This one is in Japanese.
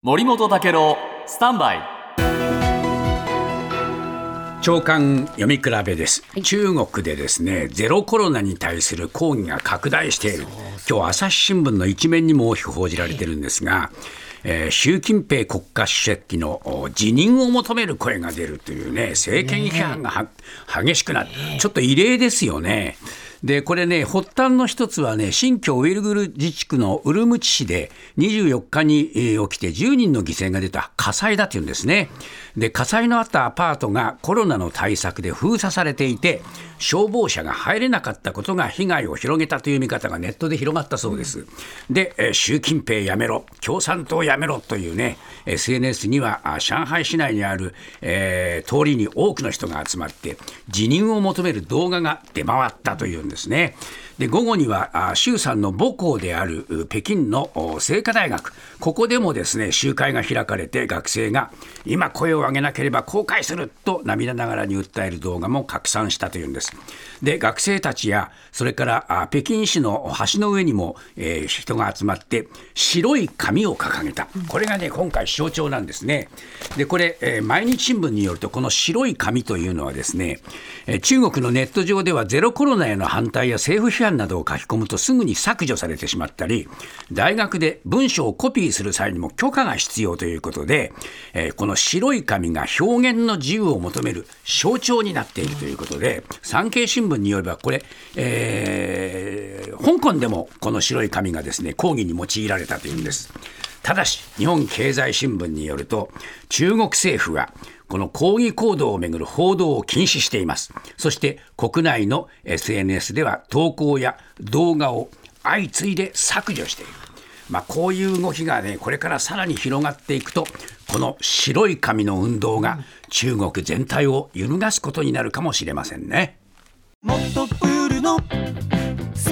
森本武郎スタンバイ。長官読み比べです、中国でですねゼロコロナに対する抗議が拡大している。今日朝日新聞の一面にも大きく報じられてるんですが、えー習近平国家主席のお辞任を求める声が出るというね政権批判がは激しくなるちょっと異例ですよね。でこれね発端の一つはね新疆ウイグル自治区のウルムチ市で24日にえ起きて10人の犠牲が出た火災だというんですね。で火災のあったアパートがコロナの対策で封鎖されていて消防車が入れなかったことが被害を広げたという見方がネットで広がったそうです。でえ習近平やめろ共産党やめろというね SNS には上海市内にある、えー通りに多くの人が集まって辞任を求める動画が出回ったというですね。で午後にはあ習さんの母校である北京の清華大学ここでもですね集会が開かれて学生が今声を上げなければ後悔すると涙ながらに訴える動画も拡散したというんです。で学生たちやそれから北京市の橋の上にも、えー人が集まって白い紙を掲げたこれがね今回象徴なんですね。でこれ、えー毎日新聞によるとこの白い紙というのはですね、中国のネット上ではゼロコロナへの反対や政府批判などを書き込むとすぐに削除されてしまったり大学で文章をコピーする際にも許可が必要ということで、えーこの白い紙が表現の自由を求める象徴になっているということで産経新聞によればこれ、えー香港でもこの白い紙がですね抗議に用いられたというんです。ただし日本経済新聞によると中国政府はこの抗議行動をめぐる報道を禁止していますそして国内の SNS では投稿や動画を相次いで削除しているまあ、こういう動きがねこれからさらに広がっていくとこの白い紙の運動が中国全体を揺るがすことになるかもしれませんね。もっとプールの